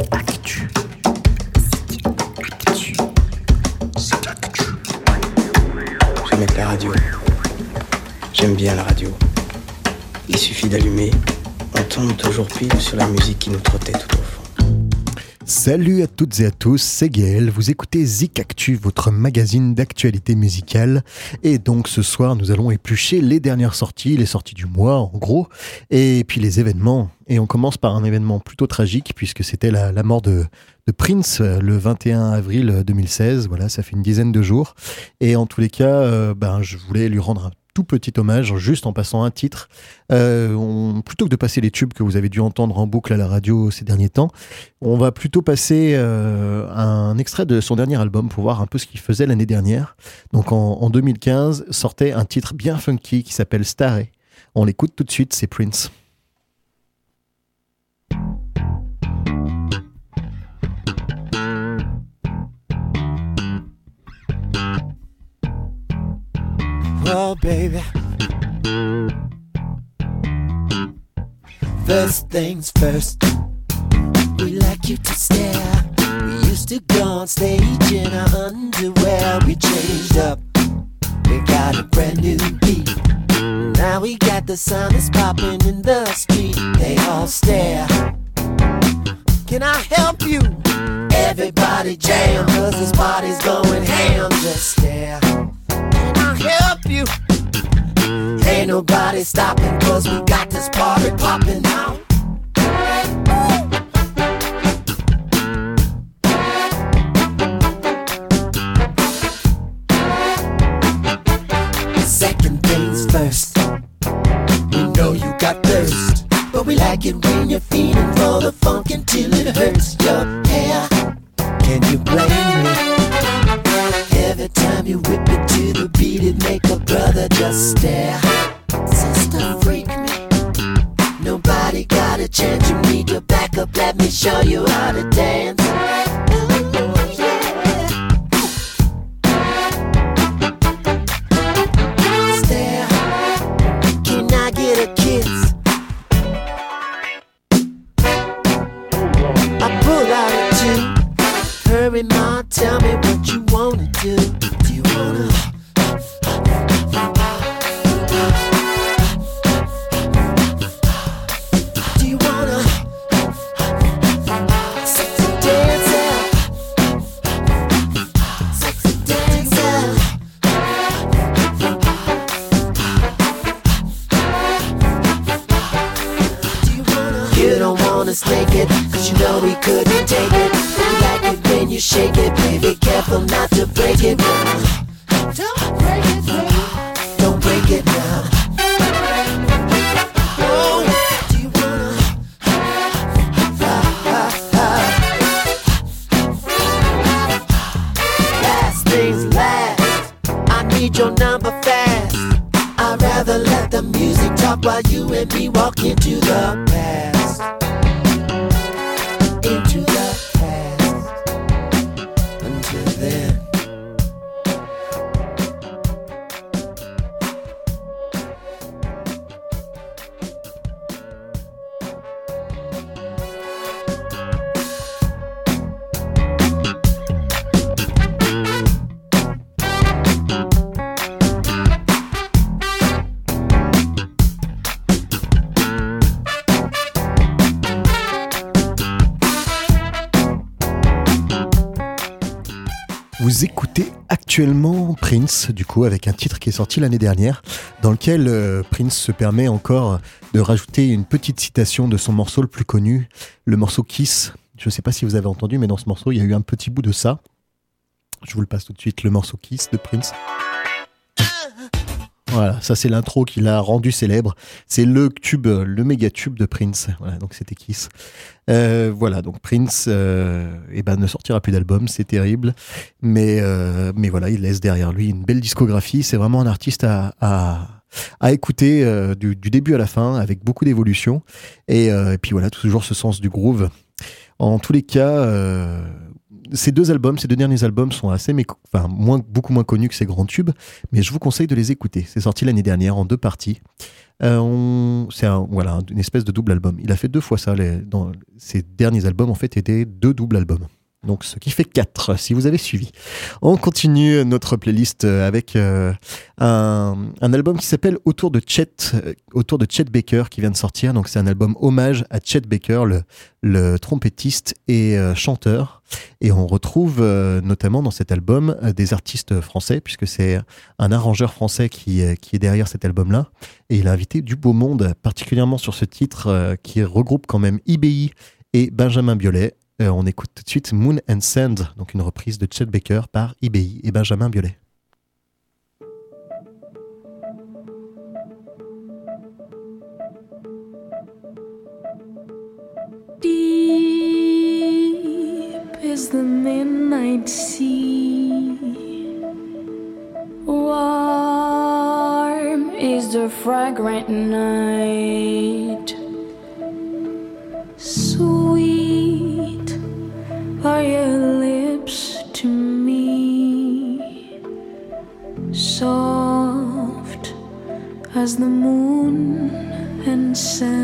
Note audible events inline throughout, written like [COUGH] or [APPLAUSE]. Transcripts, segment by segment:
Actu. J'aime être la radio. J'aime bien la radio. Il suffit d'allumer, on tombe toujours pile sur la musique qui nous trottait tout au fond. Salut à toutes et à tous, c'est Gaël, vous écoutez Zik Actu, votre magazine d'actualité musicale. Et donc ce soir, nous allons éplucher les dernières sorties, les sorties du mois en gros, et puis les événements. Et on commence par un événement plutôt tragique, puisque c'était la, mort de, de Prince euh, le 21 avril 2016. Voilà, ça fait une dizaine de jours. Et en tous les cas, euh, ben, je voulais lui rendre un tout petit hommage, juste en passant un titre. Euh, plutôt que de passer les tubes que vous avez dû entendre en boucle à la radio ces derniers temps, on va plutôt passer euh, un extrait de son dernier album pour voir un peu ce qu'il faisait l'année dernière. Donc en, en 2015, sortait un titre bien funky qui s'appelle Starry. On l'écoute tout de suite, c'est Prince. Well, baby. First things first, we like you to stare. We used to go on stage in our underwear. We changed up, we got a brand new beat. Now we got the sound that's popping in the street. They all stare. Can I help you? Everybody jam, cause this party's going ham. Just stare. Help you? Ain't nobody stopping cause we got this party popping now. Actuellement Prince, du coup, avec un titre qui est sorti l'année dernière, dans lequel euh, Prince se permet encore de rajouter une petite citation de son morceau le plus connu, le morceau Kiss. Je ne sais pas si vous avez entendu, mais dans ce morceau, il y a eu un petit bout de ça. Je vous le passe tout de suite, le morceau Kiss de Prince. Voilà, ça c'est l'intro qui l'a rendu célèbre. C'est le tube, le méga tube de Prince. Voilà, donc c'était Kiss. Euh, voilà, donc Prince euh, eh ben, ne sortira plus d'album, c'est terrible. Mais, euh, mais voilà, il laisse derrière lui une belle discographie. C'est vraiment un artiste à, à, écouter euh, du, début à la fin, avec beaucoup d'évolution. Et, et puis voilà, toujours ce sens du groove. En tous les cas, ces deux albums, ces deux derniers albums sont assez méco- enfin, beaucoup moins connus que ces grands tubes, mais je vous conseille de les écouter. C'est sorti l'année dernière en deux parties. Euh, c'est un, voilà, une espèce de double album. Il a fait deux fois ça. Dans ses derniers albums, en fait, étaient deux doubles albums. Donc, ce qui fait 4, si vous avez suivi. On continue notre playlist avec euh, un, album qui s'appelle Autour de Chet, euh, autour de Chet Baker, qui vient de sortir. Donc, c'est un album hommage à Chet Baker, le, trompettiste et euh, chanteur. Et on retrouve notamment dans cet album des artistes français, puisque c'est un arrangeur français qui, qui est derrière cet album-là. Et il a invité du beau monde, particulièrement sur ce titre qui regroupe quand même IBI et Benjamin Biolay. Euh, on écoute tout de suite Moon and Sand, donc une reprise de Chet Baker par IBI et Benjamin Biolay. The moon and sand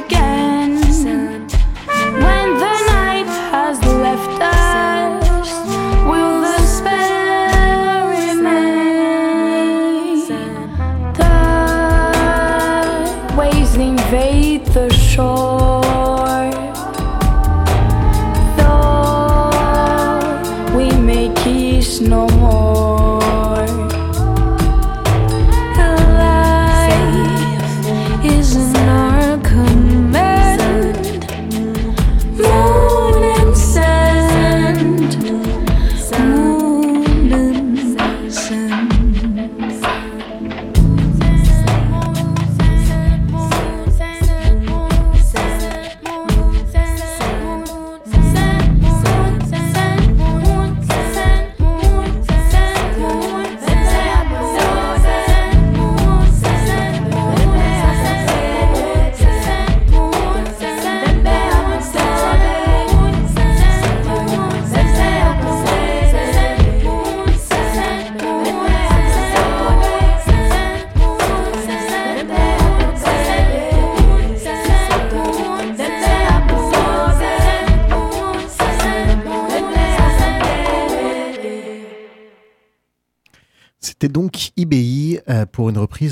pour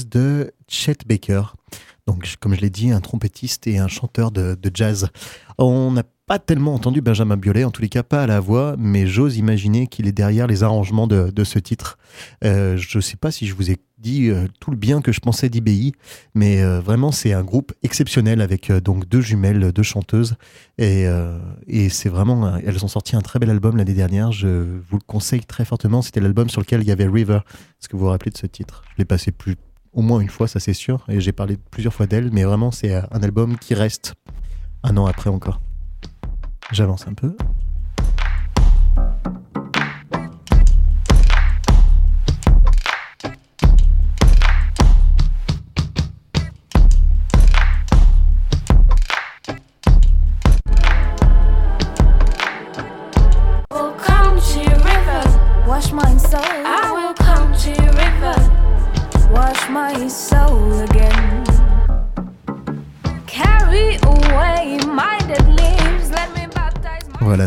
de Chet Baker. Donc, comme je l'ai dit, un trompettiste et un chanteur de, jazz. On n'a pas tellement entendu Benjamin Biolay, en tous les cas pas à la voix, mais j'ose imaginer qu'il est derrière les arrangements de, ce titre. Euh, je ne sais pas si je vous ai dit euh, tout le bien que je pensais d'IBI, mais euh, vraiment c'est un groupe exceptionnel avec donc deux jumelles, deux chanteuses, et, et c'est vraiment, elles ont sorti un très bel album l'année dernière. Je vous le conseille très fortement. C'était l'album sur lequel il y avait River. Est-ce que vous vous rappelez de ce titre? Je l'ai passé plus au moins une fois, ça c'est sûr, et j'ai parlé plusieurs fois d'elle, mais vraiment c'est un album qui reste un an après encore. J'avance un peu.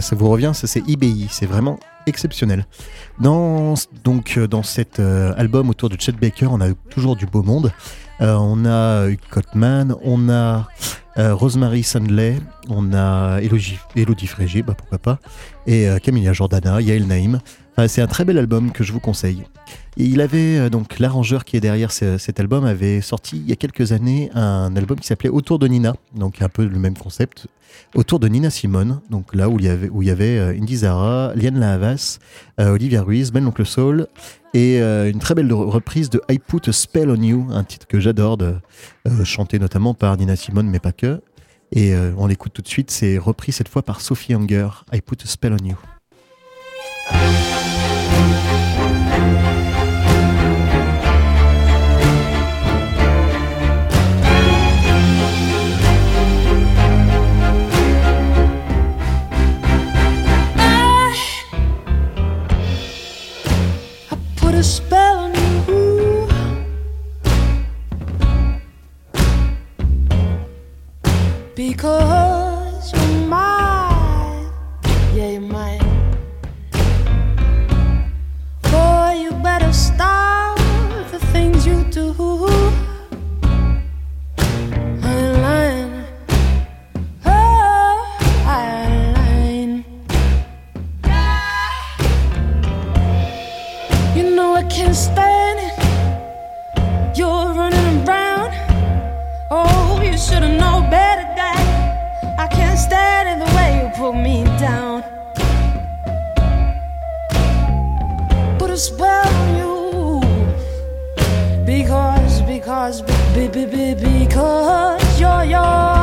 Ça vous revient, ça c'est IBI, c'est vraiment exceptionnel. Dans, donc, euh, dans cet euh, album autour de Chet Baker, on a toujours du beau monde. Euh, on a Hugh Cotman, on a Rosemary Sandley, on a Elodie, Elodie Frégé, bah pourquoi pas, et Camilla Jordana, Yael Naïm. Enfin, c'est un très bel album que je vous conseille. Il avait euh, donc l'arrangeur qui est derrière ce- cet album avait sorti il y a quelques années un album qui s'appelait Autour de Nina, donc un peu le même concept, autour de Nina Simone, donc là où il y avait où y avait euh, Indy Zara, Liane Lahavas, euh, Olivia Ruiz, Ben l'oncle Soul et euh, une très belle reprise de I Put a Spell on You, un titre que j'adore, euh, chanté notamment par Nina Simone, mais pas que. Et euh, on l'écoute tout de suite, c'est repris cette fois par Sophie Hunger, I Put a Spell on You. Because you're mine. Yeah, you're mine. Boy, you better stop the things you do. because you're yours.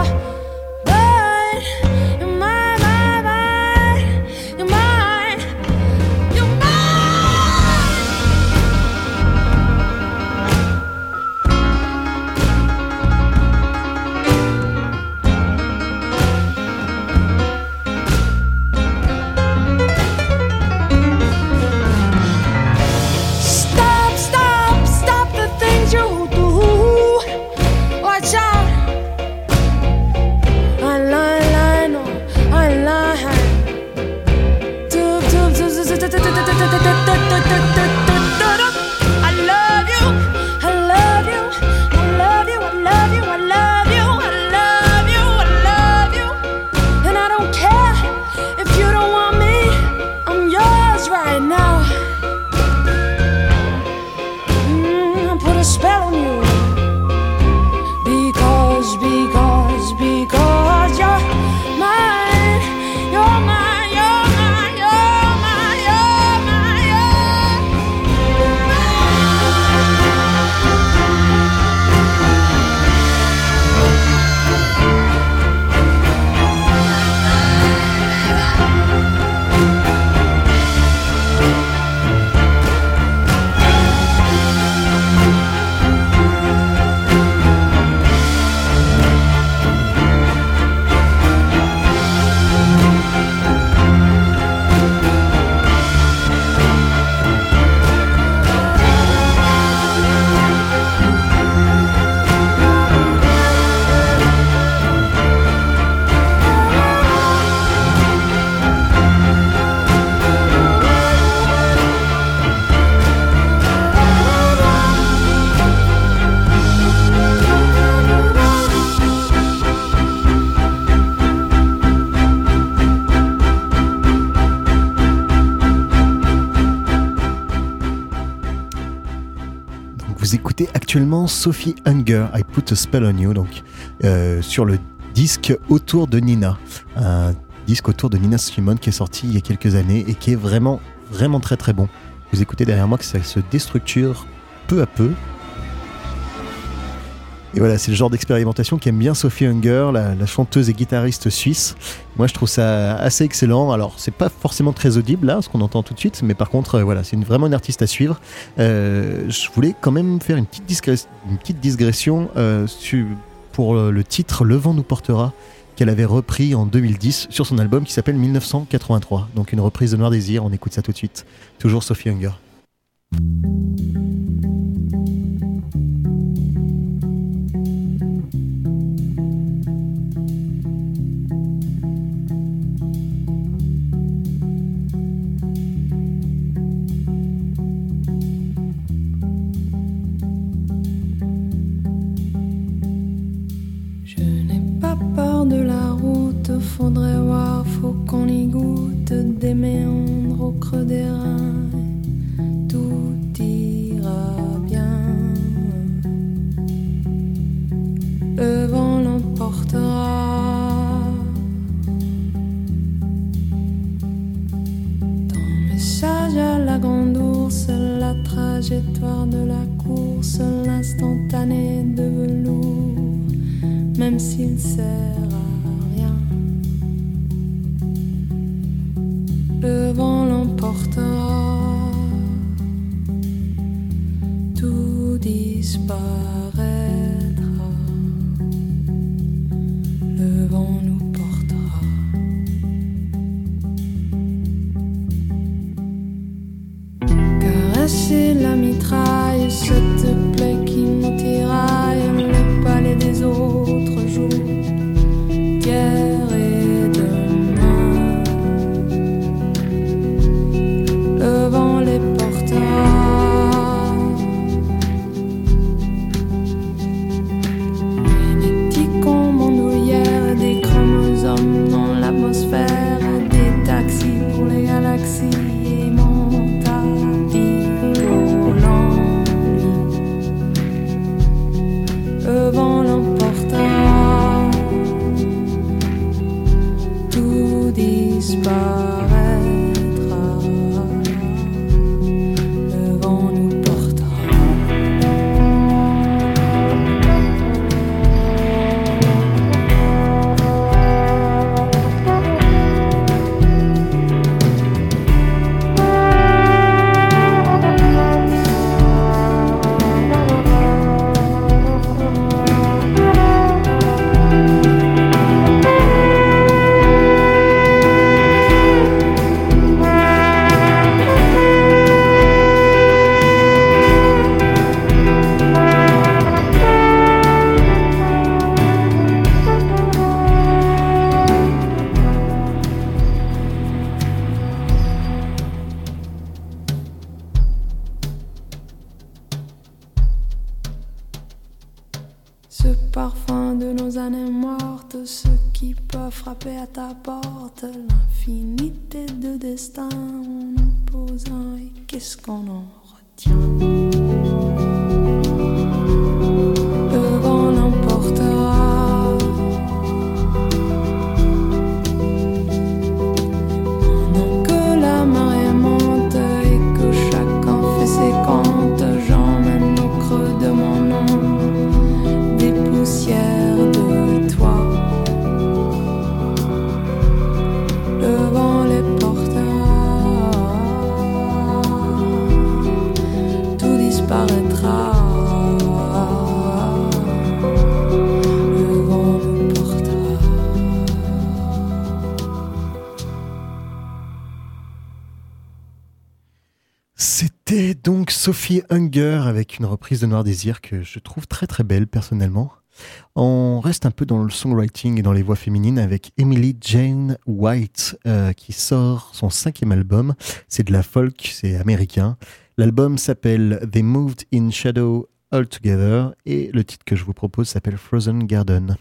Actuellement Sophie Hunger, I Put a Spell on You, donc euh, sur le disque Autour de Nina, un disque autour de Nina Simone qui est sorti il y a quelques années et qui est vraiment vraiment très très bon. Vous écoutez derrière moi que ça se déstructure peu à peu. Et voilà, c'est le genre d'expérimentation qu'aime bien Sophie Hunger, la, chanteuse et guitariste suisse. Moi, je trouve ça assez excellent. Alors, c'est pas forcément très audible là, ce qu'on entend tout de suite, mais par contre, euh, voilà, c'est vraiment une artiste à suivre. Euh, je voulais quand même faire une petite, digression euh, pour le, le titre Le vent nous portera qu'elle avait repris en 2010 sur son album qui s'appelle 1983. Donc une reprise de Noir Désir, on écoute ça tout de suite. Toujours Sophie Hunger. fuite des au creux des reins. Sophie Hunger avec une reprise de Noir Désir que je trouve très très belle personnellement. On reste un peu dans le songwriting et dans les voix féminines avec Emily Jane White euh, qui sort son cinquième album. C'est de la folk, c'est américain. L'album s'appelle They Moved in Shadow Altogether et le titre que je vous propose s'appelle Frozen Garden.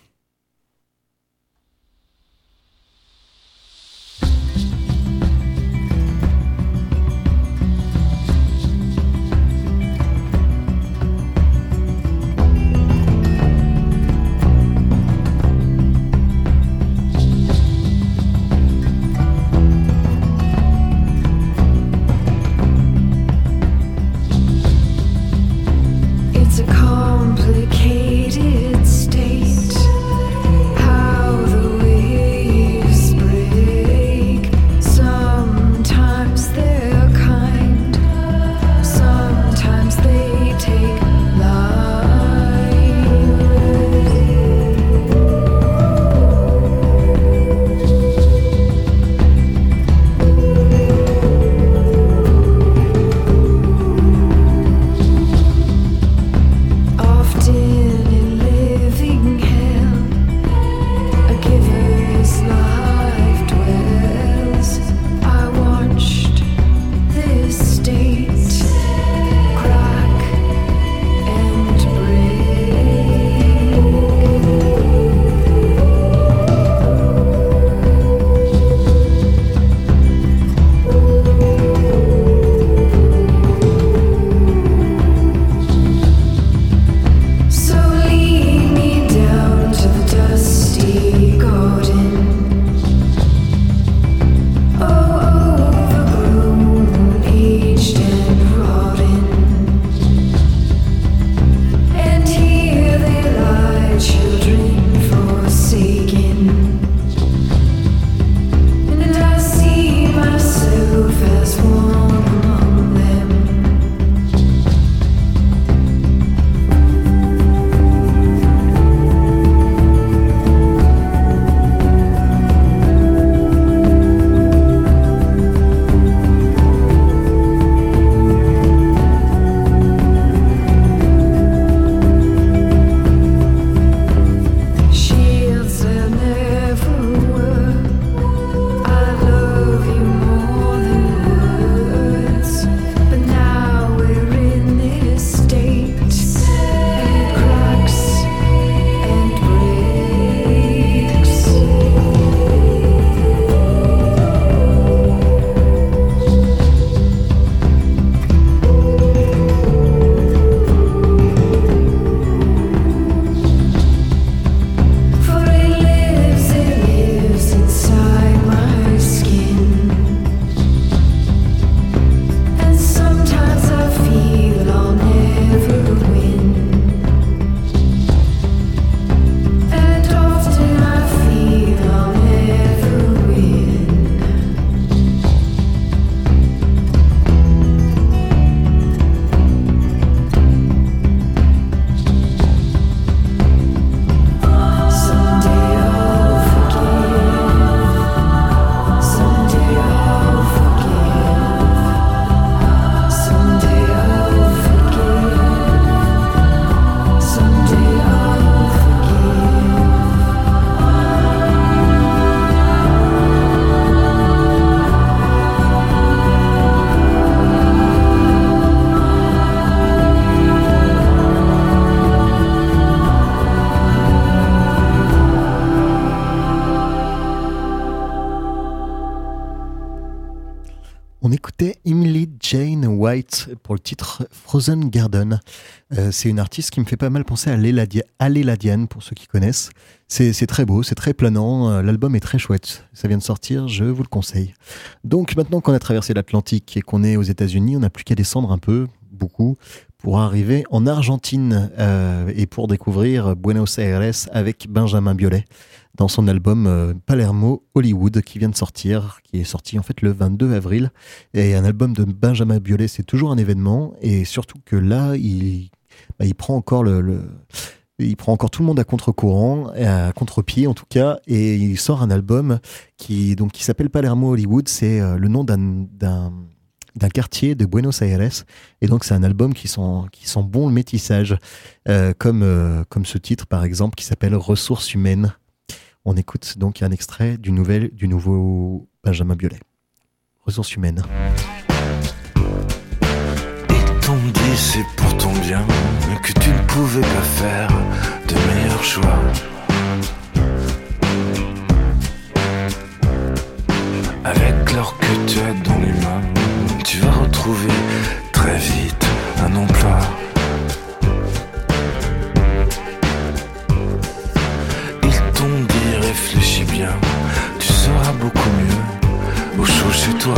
Pour le titre Frozen Garden. Euh, c'est une artiste qui me fait pas mal penser à Léla pour ceux qui connaissent. C'est très beau, c'est très planant, euh, l'album est très chouette. Ça vient de sortir, je vous le conseille. Donc maintenant qu'on a traversé l'Atlantique et qu'on est aux États-Unis, on n'a plus qu'à descendre un peu, beaucoup, pour arriver en Argentine euh, et pour découvrir Buenos Aires avec Benjamin Biolay dans son album euh, Palermo Hollywood qui vient de sortir, qui est sorti en fait le 22 avril. Et un album de Benjamin Biolay, c'est toujours un événement et surtout que là, il, bah, prend encore le, il prend encore tout le monde à contre-courant, à contre-pied en tout cas, et il sort un album qui qui s'appelle Palermo Hollywood. C'est euh, le nom d'un d'un quartier de Buenos Aires. Et donc, c'est un album qui sent, qui sent bon le métissage, euh, comme, comme ce titre, par exemple, qui s'appelle Ressources humaines. On écoute donc un extrait du, nouvel, du nouveau Benjamin Biolay. Ressources humaines. Ils t'ont dit c'est pour ton bien que tu ne pouvais pas faire de meilleurs choix. Avec l'or que tu as dans les mains, tu vas retrouver très vite un emploi. Tu seras beaucoup mieux au chaud chez toi.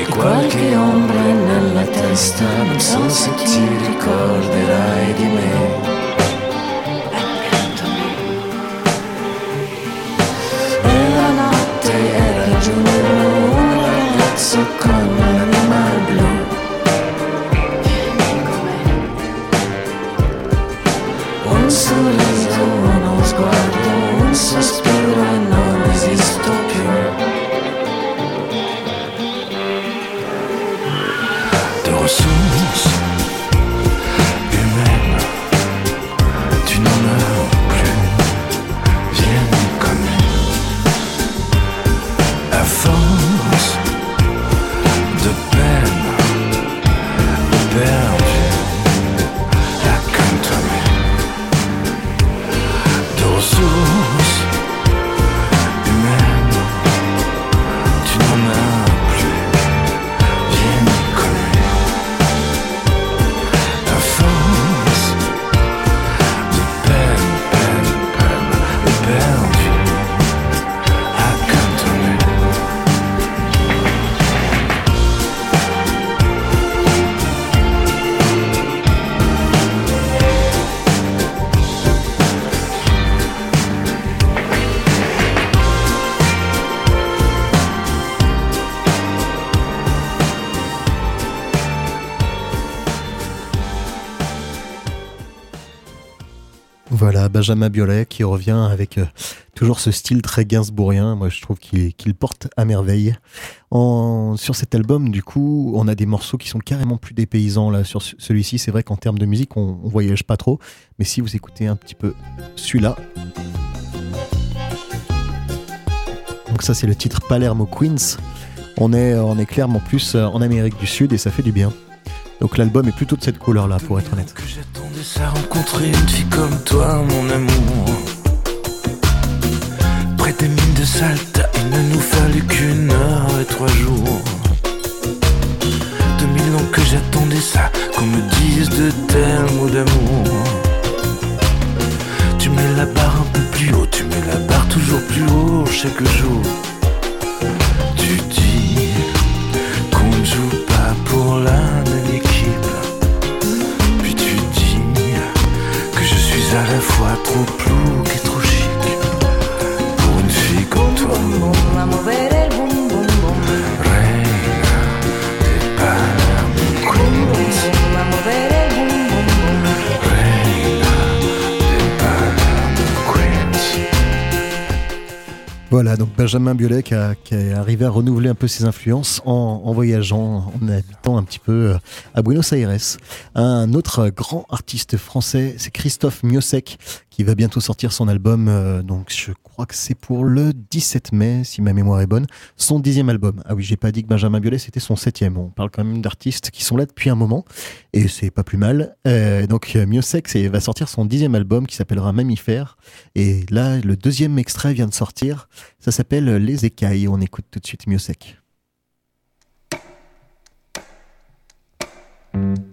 E qualche ombra nella testa, non so se ti ricorderai di me. E la notte era giù, un ragazzo con Benjamin Biolay qui revient avec euh, toujours ce style très gainsbourgien. Moi, je trouve qu'il qu'il porte à merveille. En, sur cet album, du coup, on a des morceaux qui sont carrément plus dépaysants. Là, sur ce- celui-ci, c'est vrai qu'en termes de musique, on, on voyage pas trop. Mais si vous écoutez un petit peu celui-là. Donc, ça, c'est le titre Palermo Queens. On est, on est clairement plus euh, en Amérique du Sud et ça fait du bien. Donc, l'album est plutôt de cette couleur-là, pour être honnête. J'attendais ça, rencontrer une fille comme toi, mon amour. Près des mines de Salta, il ne nous fallut qu'une heure et trois jours. Deux mille ans que j'attendais ça, qu'on me dise de tels mots d'amour. Tu mets la barre un peu plus haut, tu mets la barre toujours plus haut chaque jour. Tu dis qu'on ne joue pas pour la à la fois trop plouc et trop chic pour une fille comme toi. Voilà, donc Benjamin Biolay qui, est arrivé à renouveler un peu ses influences en, en voyageant, en habitant un petit peu euh, à Buenos Aires. Un autre grand artiste français, c'est Christophe Miosek, qui va bientôt sortir son album, euh, donc je crois que c'est pour le 17 mai, si ma mémoire est bonne, son dixième album. Ah oui, j'ai pas dit que Benjamin Biolay c'était son septième. On parle quand même d'artistes qui sont là depuis un moment, et c'est pas plus mal. Euh, donc euh, Miosek c'est- va sortir son dixième album qui s'appellera Mammifère, et là le deuxième extrait vient de sortir. Ça s'appelle Les Écailles. On écoute tout de suite. J'entends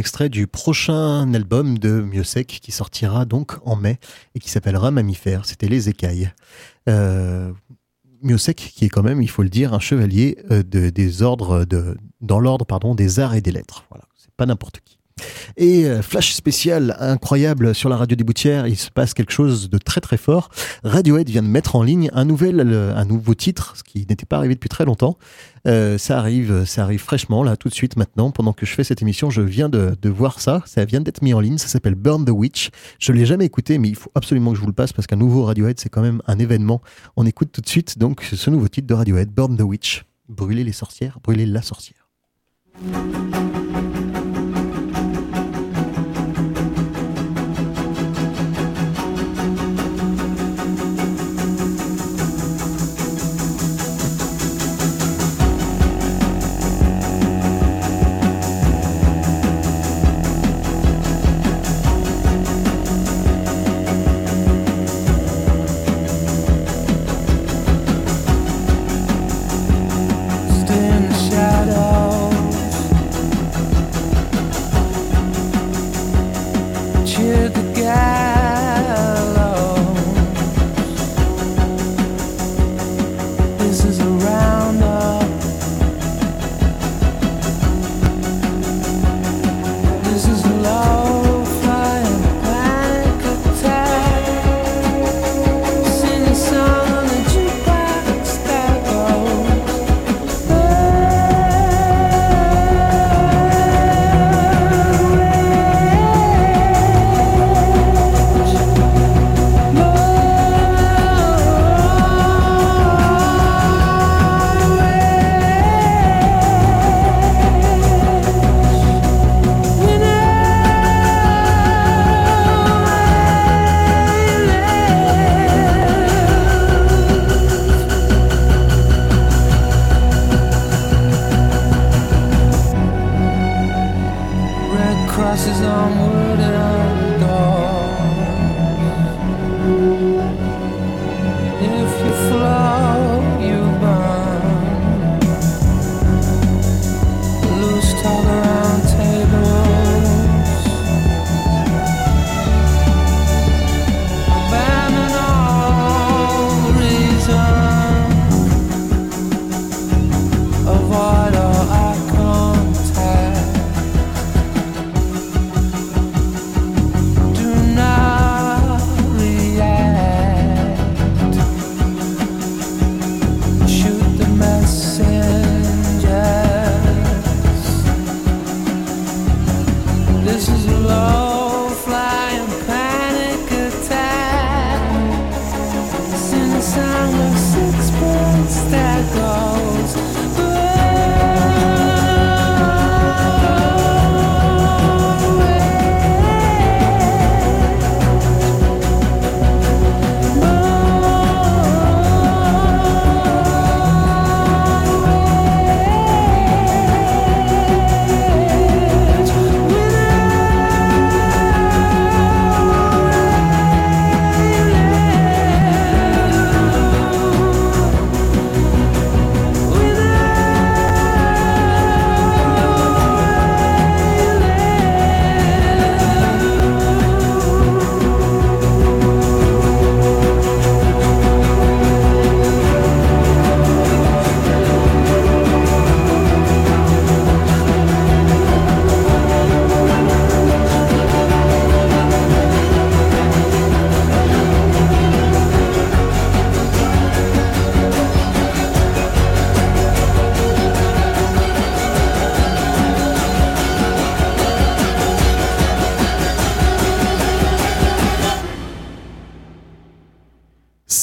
extrait du prochain album de Miosek qui sortira donc en mai et qui s'appellera Mammifère. C'était Les Écailles. Euh, qui est quand même, il faut le dire, un chevalier euh, de, des ordres dans l'ordre pardon des arts et des lettres. Voilà, c'est pas n'importe qui. Et euh, flash spécial incroyable sur la radio des Boutières, il se passe quelque chose de très très fort. Radiohead vient de mettre en ligne un nouvel, un nouveau titre, ce qui n'était pas arrivé depuis très longtemps. Euh, ça arrive, ça arrive fraîchement là, tout de suite maintenant. Pendant que je fais cette émission, je viens de, de voir ça. Ça vient d'être mis en ligne. Ça s'appelle Burn the Witch. Je l'ai jamais écouté, mais il faut absolument que je vous le passe parce qu'un nouveau Radiohead, c'est quand même un événement. On écoute tout de suite donc ce nouveau titre de Radiohead, Burn the Witch. Brûler les sorcières, brûler la sorcière.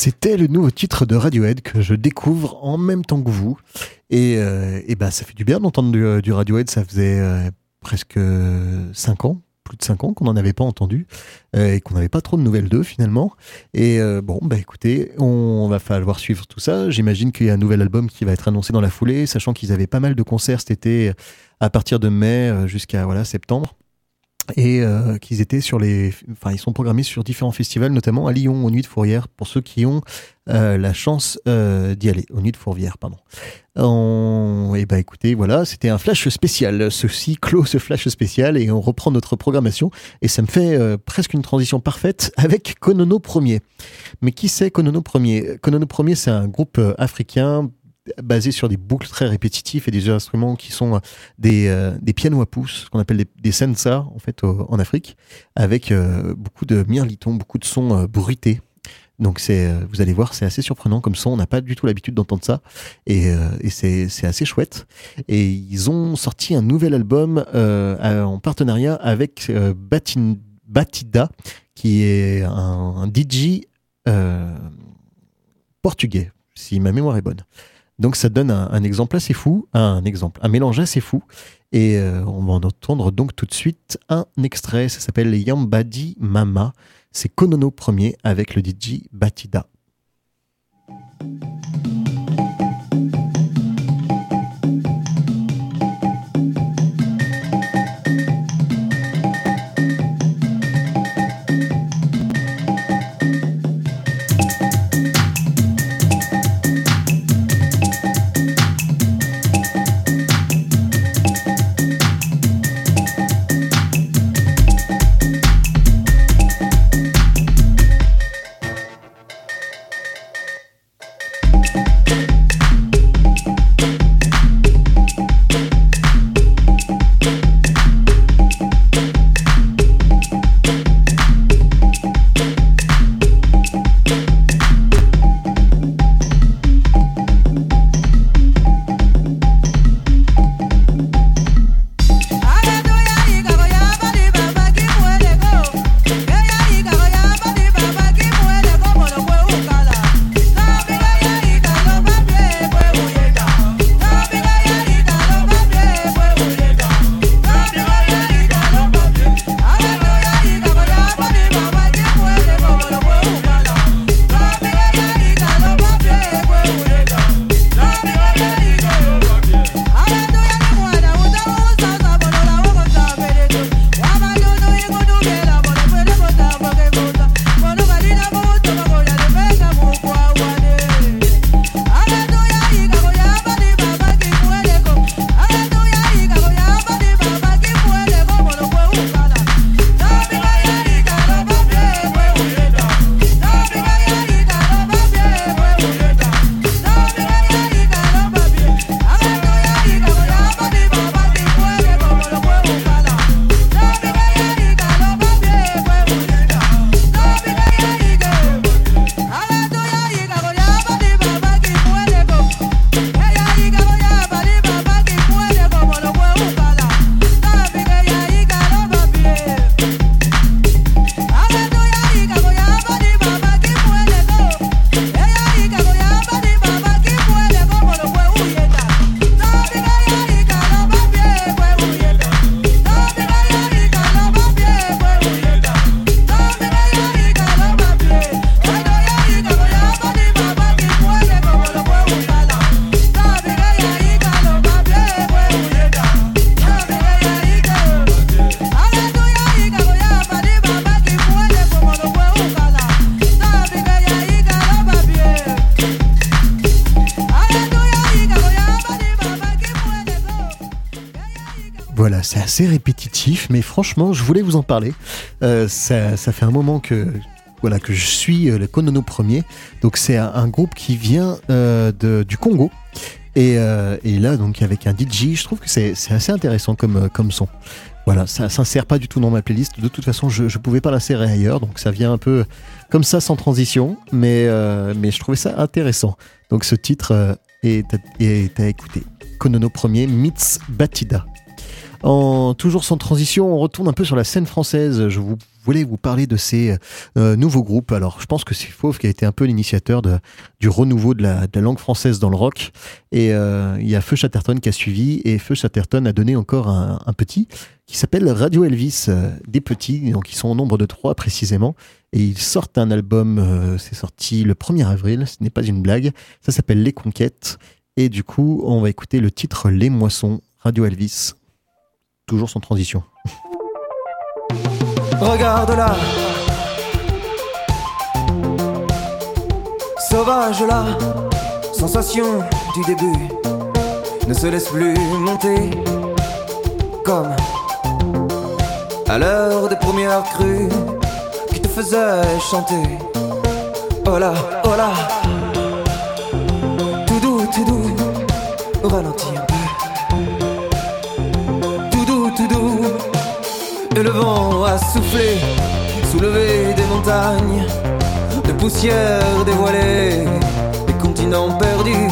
C'était le nouveau titre de Radiohead que je découvre en même temps que vous. Et, euh, ben, ça fait du bien d'entendre du, euh, Radiohead. Ça faisait euh, presque 5 ans, plus de 5 ans qu'on n'en avait pas entendu euh, et qu'on n'avait pas trop de nouvelles d'eux finalement. Et euh, bon, bah écoutez, on va falloir suivre tout ça. J'imagine qu'il y a un nouvel album qui va être annoncé dans la foulée, sachant qu'ils avaient pas mal de concerts cet été à partir de mai euh, jusqu'à voilà septembre. Et euh, qu'ils étaient sur les, enfin ils sont programmés sur différents festivals, notamment à Lyon aux Nuits de Fourrière, pour ceux qui ont euh, la chance euh, d'y aller, aux Nuits de Fourvière, pardon. On... Et bah écoutez, voilà, c'était un flash spécial. Ceci clôt ce flash spécial et on reprend notre programmation et ça me fait euh, presque une transition parfaite avec Konono Premier. Mais qui c'est Konono Premier? Konono Premier, c'est un groupe euh, africain basé sur des boucles très répétitifs et des instruments qui sont euh, des, euh, des pianos à pouce, qu'on appelle des, des sensa en fait en Afrique, avec euh, beaucoup de mirlitons, beaucoup de sons bruités. Donc c'est, vous allez voir, c'est assez surprenant comme son. On n'a pas du tout l'habitude d'entendre ça, et, c'est, c'est assez chouette. Et ils ont sorti un nouvel album en partenariat avec Batida, qui est un, DJ portugais, si ma mémoire est bonne. Donc ça donne un, exemple assez fou, un exemple, un mélange assez fou. Et euh, on va en entendre donc tout de suite un extrait. Ça s'appelle Yambadi Mama. C'est Konono premier avec le DJ Batida. C'est répétitif, mais franchement, je voulais vous en parler. Euh, ça, ça fait un moment que voilà que je suis euh, le Konono premier. Donc c'est un, groupe qui vient euh, du Congo. Et, et là, donc avec un DJ, je trouve que c'est assez intéressant comme, son. Voilà, ça s'insère pas du tout dans ma playlist. De toute façon, je, pouvais pas l'insérer ailleurs, donc ça vient un peu comme ça sans transition, mais, mais je trouvais ça intéressant. Donc ce titre est à écouter. Konono premier, Mits Batida. En toujours sans transition, on retourne un peu sur la scène française. Je voulais vous parler de ces euh, nouveaux groupes. Alors, je pense que c'est Fauve qui a été un peu l'initiateur du renouveau de la, langue française dans le rock. Et euh, il y a Feu Chatterton qui a suivi. Et Feu Chatterton a donné encore un, petit qui s'appelle Radio Elvis. euh, des petits, donc ils sont au nombre de trois précisément. Et ils sortent un album, c'est sorti le 1er avril, ce n'est pas une blague. Ça s'appelle Les Conquêtes. Et du coup, on va écouter le titre Les Moissons, Radio Elvis toujours sans transition. Regarde-la. Sauvage là, sensation du début ne se laisse plus monter comme à l'heure des premières crues qui te faisaient chanter. Oh là, oh là, et le vent a soufflé, soulevé des montagnes, de poussière dévoilée, des continents perdus,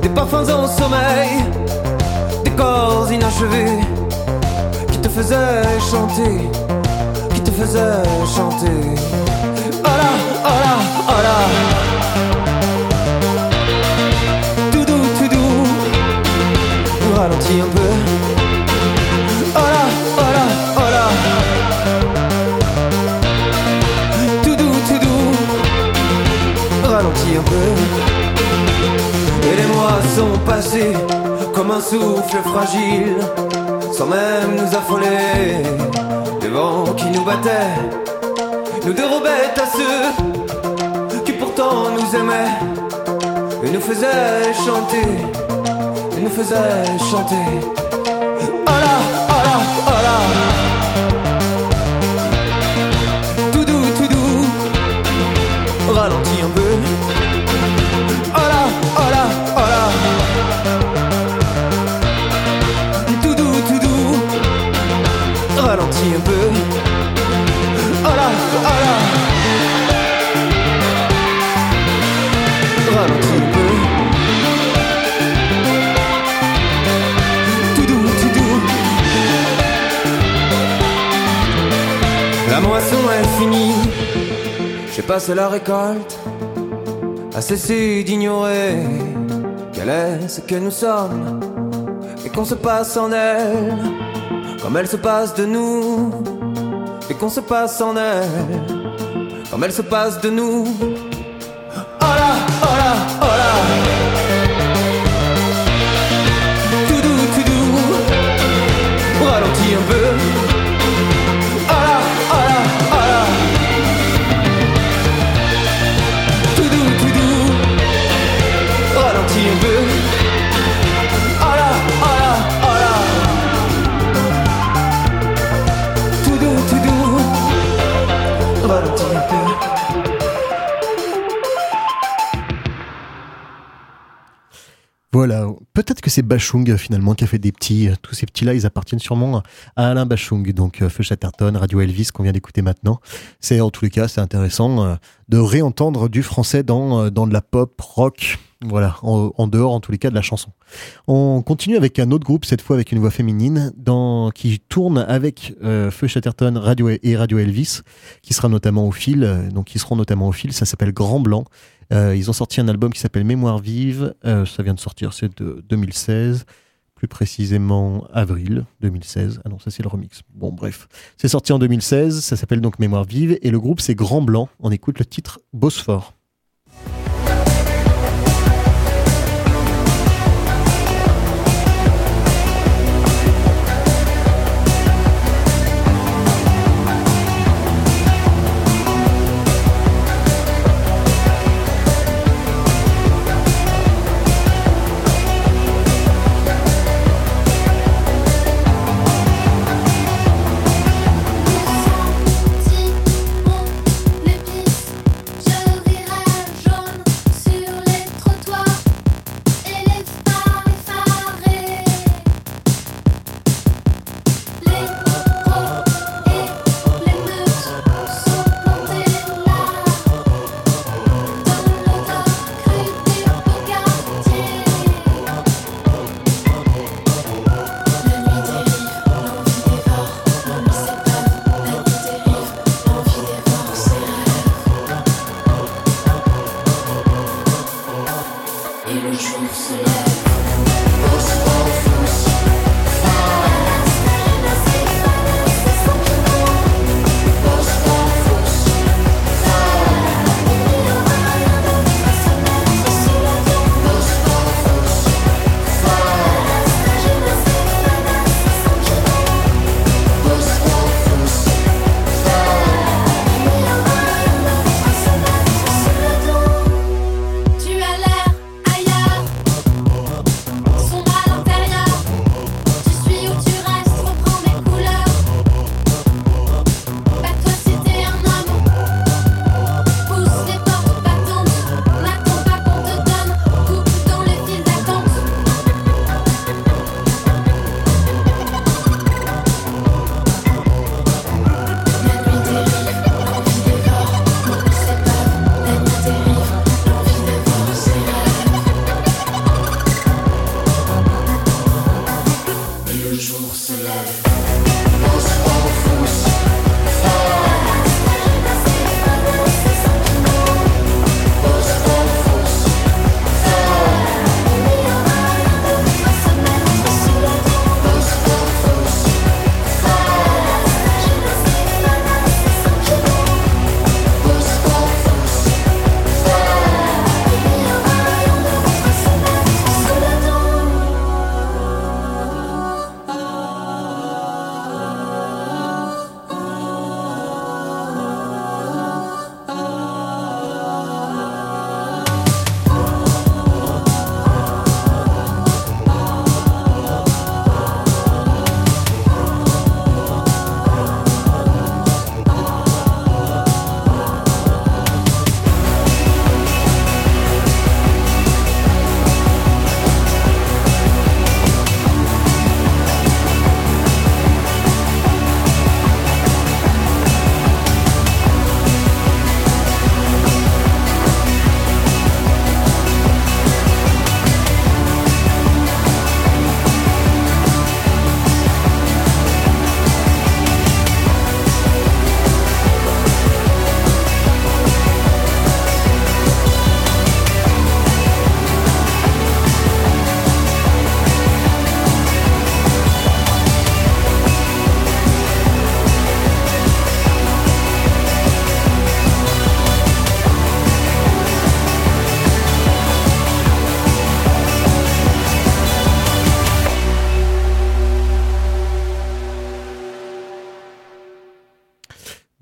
des parfums en sommeil, des corps inachevés qui te faisaient chanter, qui te faisaient chanter. Oh là, oh oh. Tout doux, tout doux, ralentis un peu. Et les mois sont passés comme un souffle fragile, sans même nous affoler. Les vents qui nous battaient, nous dérobaient à ceux qui pourtant nous aimaient et nous faisaient chanter, et nous faisaient chanter. La moisson est finie. J'ai passé la récolte à cesser d'ignorer quel est ce que nous sommes et qu'on se passe en elle comme elle se passe de nous et qu'on se passe en elle comme elle se passe de nous. Oh là, oh là, Voilà, peut-être que c'est Bachung finalement qui a fait des petits. euh, Tous ces petits-là, ils appartiennent sûrement à Alain Bachung, donc euh, Feu Chatterton, Radio Elvis qu'on vient d'écouter maintenant. C'est en tous les cas, c'est intéressant euh, de réentendre du français dans, dans de la pop, rock, voilà, en, dehors en tous les cas de la chanson. On continue avec un autre groupe, cette fois avec une voix féminine, qui tourne avec euh, Feu Chatterton Radio et Radio Elvis, qui sera notamment au fil, donc qui seront notamment au fil. Ça s'appelle Grand Blanc. Euh, ils ont sorti un album qui s'appelle Mémoire vive. Euh, ça vient de sortir, c'est de 2016, plus précisément avril 2016. Ah non, ça c'est le remix. Bon, bref, c'est sorti en 2016. Ça s'appelle donc Mémoire vive et le groupe c'est Grand Blanc. On écoute le titre Bosphore.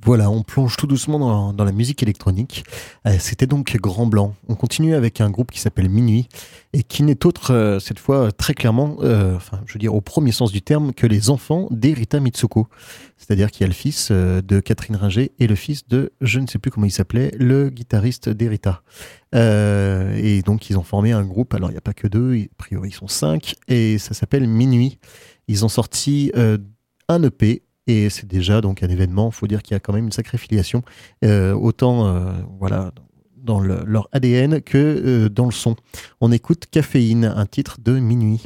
Voilà, on plonge tout doucement dans, la musique électronique. Euh, C'était donc Grand Blanc. On continue avec un groupe qui s'appelle Minuit et qui n'est autre, euh, cette fois, très clairement, euh, enfin, je veux dire au premier sens du terme, que les enfants d'Erita Mitsuko. C'est-à-dire qu'il y a le fils de Catherine Ringer et le fils de, je ne sais plus comment il s'appelait, le guitariste d'Erita. Et donc, ils ont formé un groupe. Alors, il n'y a pas que deux, a priori, ils sont cinq et ça s'appelle Minuit. Ils ont sorti un EP et c'est déjà donc un événement. Il faut dire qu'il y a quand même une sacrée filiation, euh, autant euh, voilà dans le- leur ADN que euh, dans le son. On écoute Caféine, un titre de Minuit.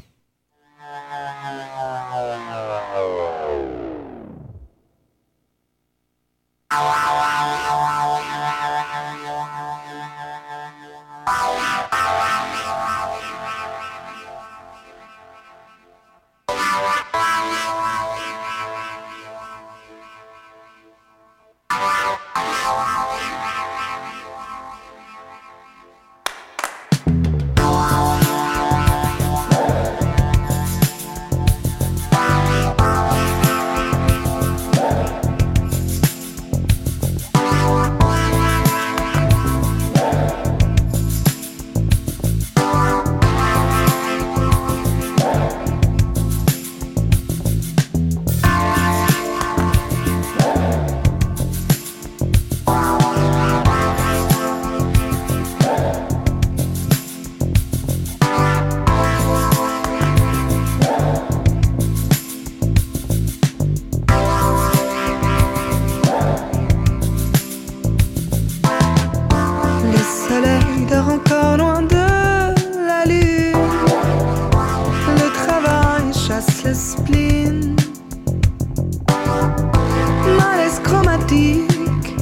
Chromatique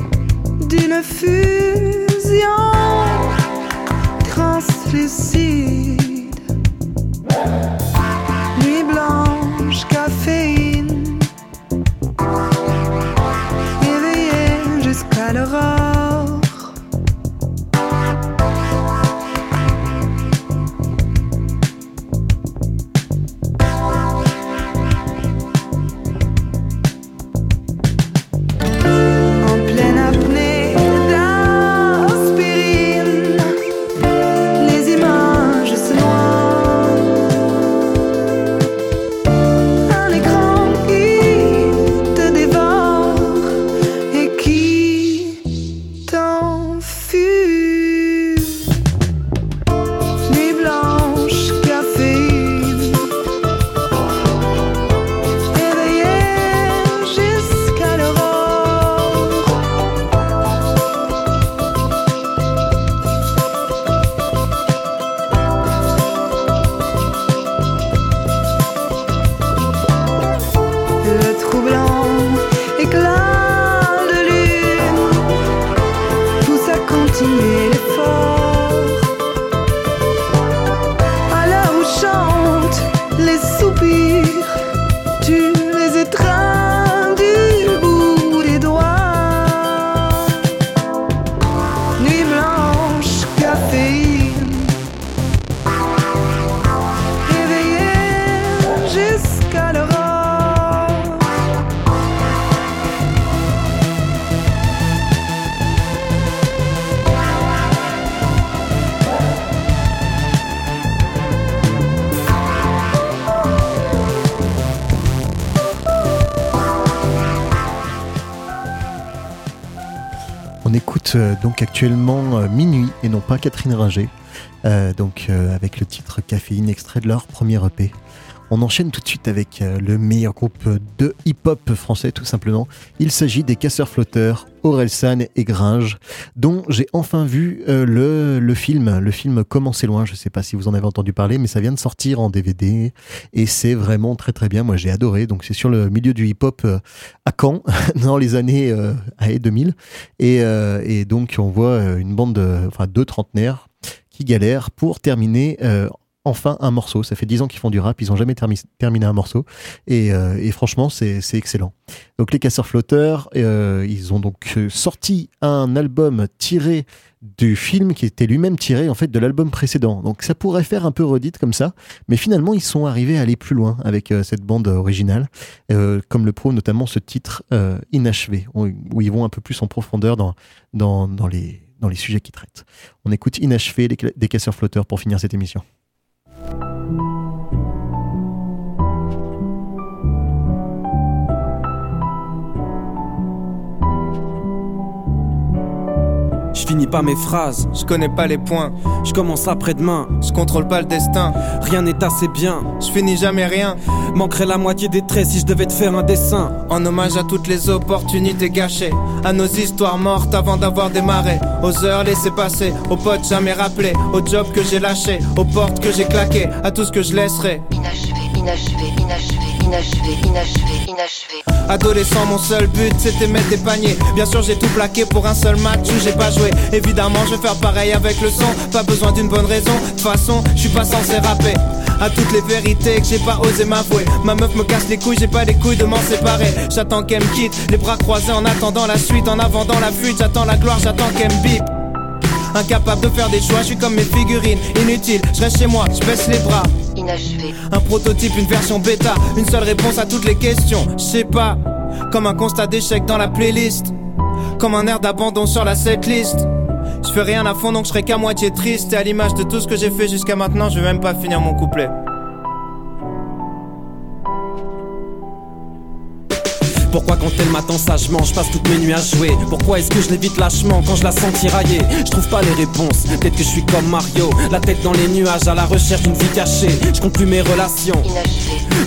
d'une fusion translucide. Nuit blanche, caféine. Euh, donc actuellement euh, Minuit et non pas Catherine Ringer, euh, donc avec le titre Caféine, extrait de leur premier EP. On enchaîne tout de suite avec euh, le meilleur groupe de hip-hop français, tout simplement. Il s'agit des Casseurs Flotteurs, Orelsan et Gringe, dont j'ai enfin vu euh, le, film, le film Comment c'est loin. Je sais pas si vous en avez entendu parler, mais ça vient de sortir en DVD et c'est vraiment très très bien. Moi, j'ai adoré. Donc, c'est sur le milieu du hip-hop euh, à Caen, [LAUGHS] dans les années euh, allez, 2000. Et, donc, on voit une bande de, enfin, deux trentenaires qui galèrent pour terminer euh, enfin un morceau. Ça fait 10 ans qu'ils font du rap, ils ont jamais termi- terminé un morceau. Et, euh, franchement, c'est excellent. Donc les casseurs flotteurs, euh, ils ont donc euh, sorti un album tiré du film qui était lui-même tiré en fait de l'album précédent. Donc ça pourrait faire un peu redite comme ça, mais finalement ils sont arrivés à aller plus loin avec cette bande originale, comme le prouve notamment ce titre inachevé, où, ils vont un peu plus en profondeur dans, les, dans les sujets qu'ils traitent. On écoute inachevé des casseurs flotteurs pour finir cette émission. Je finis pas mes phrases, je connais pas les points. Je commence après-demain, je contrôle pas le destin. Rien n'est assez bien, je finis jamais rien. Manquerait la moitié des traits si je devais te faire un dessin. En hommage à toutes les opportunités gâchées, à nos histoires mortes avant d'avoir démarré. Aux heures laissées passer, aux potes jamais rappelés, aux jobs que j'ai lâchés, aux portes que j'ai claquées, à tout ce que je laisserai. Inachevé, inachevé, inachevé, inachevé, inachevé, inachevé. Adolescent, mon seul but c'était mettre des paniers. Bien sûr, j'ai tout plaqué pour un seul match où j'ai pas joué. Évidemment, je vais faire pareil avec le son. Pas besoin d'une bonne raison. De toute façon, je suis pas censé rapper. À toutes les vérités que j'ai pas osé m'avouer. Ma meuf me casse les couilles, j'ai pas les couilles de m'en séparer. J'attends qu'elle me quitte, les bras croisés en attendant la suite. En avant dans la fuite, j'attends la gloire, j'attends qu'elle me bip. Incapable de faire des choix, je suis comme mes figurines, inutile. Je reste chez moi, je baisse les bras. Inachevé, Un prototype, une version bêta, une seule réponse à toutes les questions. Je sais pas, comme un constat d'échec dans la playlist, comme un air d'abandon sur la setlist. Je fais rien à fond donc je serai qu'à moitié triste. Et à l'image de tout ce que j'ai fait jusqu'à maintenant, je vais même pas finir mon couplet. Pourquoi quand elle m'attend sagement, je passe toutes mes nuits à jouer Pourquoi est-ce que je l'évite lâchement quand je la sens tirailler Je trouve pas les réponses, peut-être que je suis comme Mario. La tête dans les nuages à la recherche d'une vie cachée. Je compte plus mes relations.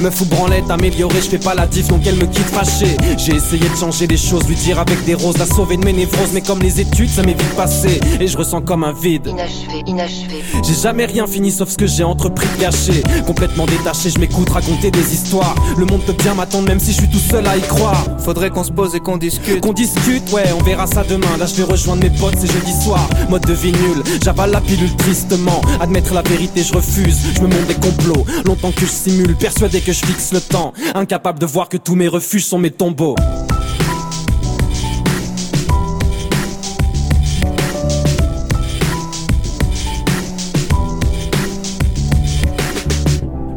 Me fous branlette, améliorée, je fais pas la diff donc elle me quitte fâchée. J'ai essayé de changer les choses, lui dire avec des roses, la sauver de mes névroses. Mais comme les études ça m'est vite passé et je ressens comme un vide. Inachevé, inachevé. j'ai jamais rien fini sauf ce que j'ai entrepris de gâcher. Complètement détaché, je m'écoute raconter des histoires. Le monde peut bien m'attendre même si je suis tout seul à y croire Faudrait qu'on se pose et qu'on discute. Qu'on discute, ouais, on verra ça demain. Là je vais rejoindre mes potes, c'est jeudi soir. Mode de vie nul, j'avale la pilule tristement. Admettre la vérité, je refuse. Je me montre des complots, longtemps que je simule Persuadé que je fixe le temps. Incapable de voir que tous mes refuges sont mes tombeaux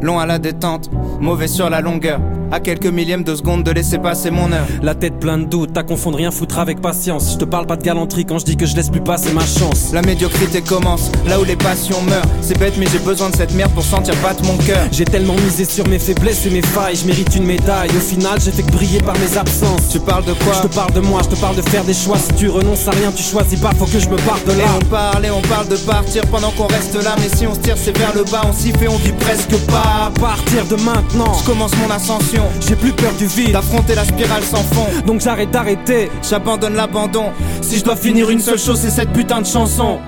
Long à la détente, mauvais sur la longueur. À quelques millièmes de seconde de laisser passer mon heure. La tête pleine de doutes, à confondre rien foutre avec patience. Je te parle pas de galanterie quand je dis que je laisse plus passer ma chance. La médiocrité commence, là où les passions meurent. C'est bête, mais j'ai besoin de cette merde pour sentir battre mon cœur. J'ai tellement misé sur mes faiblesses et mes failles, je mérite une médaille. Au final, j'ai fait que briller par mes absences. Tu parles de quoi? Je te parle de moi, je te parle de faire des choix. Si tu renonces à rien, tu choisis pas, faut que je me parte de là. Et on parle et on parle de partir pendant qu'on reste là. Mais si on se tire, c'est vers le bas, on s'y fait, on vit presque pas. À partir de maintenant, je commence mon ascension. J'ai plus peur du vide, d'affronter la spirale sans fond. Donc j'arrête d'arrêter, j'abandonne l'abandon. Si je dois finir une seule chose, c'est cette putain de chanson.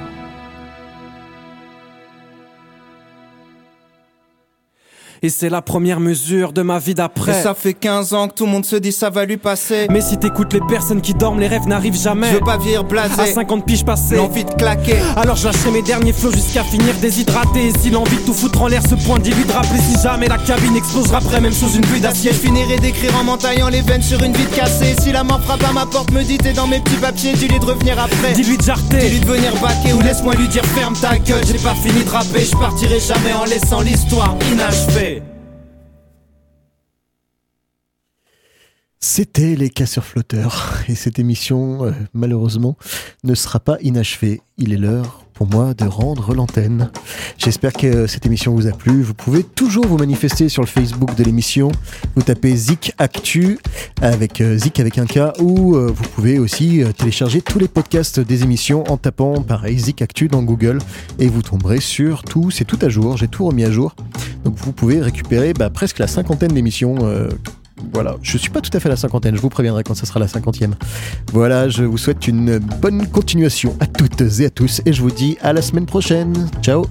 Et c'est la première mesure de ma vie d'après. Et ça fait 15 ans que tout le monde se dit ça va lui passer. Mais si t'écoutes les personnes qui dorment, les rêves n'arrivent jamais. Je veux pas vieillir blasé. À 50 piges passées, L'envie de claquer. Alors je lâcherai mes derniers flots jusqu'à finir déshydraté. Et si l'envie de tout foutre en l'air ce point dit lui de rappeler si jamais la cabine explosera après, même sous une pluie d'acier. Je finirai d'écrire en m'entaillant les veines sur une vide cassée. Si la mort frappe à ma porte, me dit t'es dans mes petits papiers, dis-lui de revenir après. Dis-lui de jarter. Dis-lui de venir baquer ou laisse-moi lui dire ferme ta gueule. J'ai pas fini de rapper, je partirai jamais en laissant l'histoire inachevée. C'était les casseurs flotteurs et cette émission euh, malheureusement ne sera pas inachevée. Il est l'heure pour moi de rendre l'antenne. J'espère que cette émission vous a plu. Vous pouvez toujours vous manifester sur le Facebook de l'émission. Vous tapez Zik Actu avec euh, Zik avec un K ou euh, vous pouvez aussi télécharger tous les podcasts des émissions en tapant pareil Zik Actu dans Google et vous tomberez sur tout. C'est tout à jour. J'ai tout remis à jour. Donc vous pouvez récupérer bah, presque la cinquantaine d'émissions voilà, je suis pas tout à fait à la cinquantaine, je vous préviendrai quand ça sera la cinquantième. Voilà, je vous souhaite une bonne continuation à toutes et à tous et je vous dis à la semaine prochaine. Ciao